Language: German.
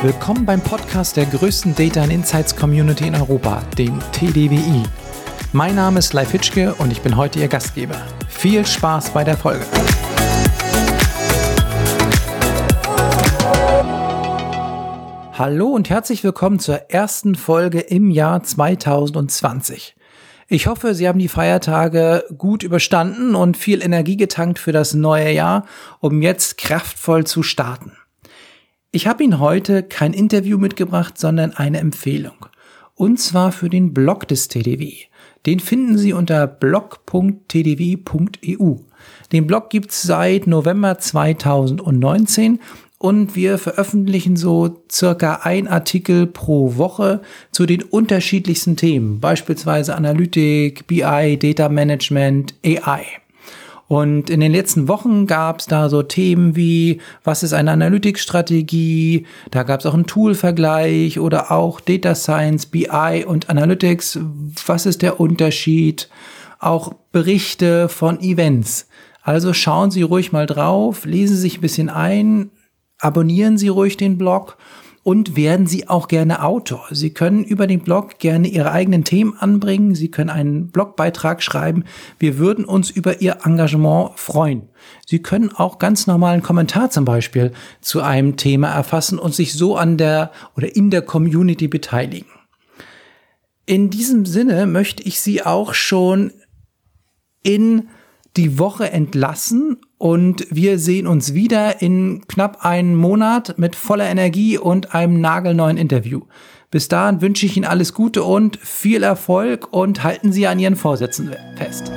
Willkommen beim Podcast der größten Data and Insights Community in Europa, dem TDWI. Mein Name ist Leif Hitschke und ich bin heute Ihr Gastgeber. Viel Spaß bei der Folge. Hallo und herzlich willkommen zur ersten Folge im Jahr 2020. Ich hoffe, Sie haben die Feiertage gut überstanden und viel Energie getankt für das neue Jahr, um jetzt kraftvoll zu starten. Ich habe Ihnen heute kein Interview mitgebracht, sondern eine Empfehlung. Und zwar für den Blog des TDW. Den finden Sie unter blog.tdw.eu. Den Blog gibt's seit November 2019 und wir veröffentlichen so circa ein Artikel pro Woche zu den unterschiedlichsten Themen, beispielsweise Analytik, BI, Data Management, AI. Und in den letzten Wochen gab es da so Themen wie, was ist eine Analytics-Strategie? Da gab es auch einen Tool-Vergleich oder auch Data Science, BI und Analytics. Was ist der Unterschied? Auch Berichte von Events. Also schauen Sie ruhig mal drauf, lesen Sie sich ein bisschen ein, abonnieren Sie ruhig den Blog und werden Sie auch gerne Autor. Sie können über den Blog gerne Ihre eigenen Themen anbringen. Sie können einen Blogbeitrag schreiben. Wir würden uns über Ihr Engagement freuen. Sie können auch ganz normalen Kommentar zum Beispiel zu einem Thema erfassen und sich so an der oder in der Community beteiligen. In diesem Sinne möchte ich Sie auch schon in die Woche entlassen und wir sehen uns wieder in knapp einem Monat mit voller Energie und einem nagelneuen Interview. Bis dahin wünsche ich Ihnen alles Gute und viel Erfolg und halten Sie an Ihren Vorsätzen fest.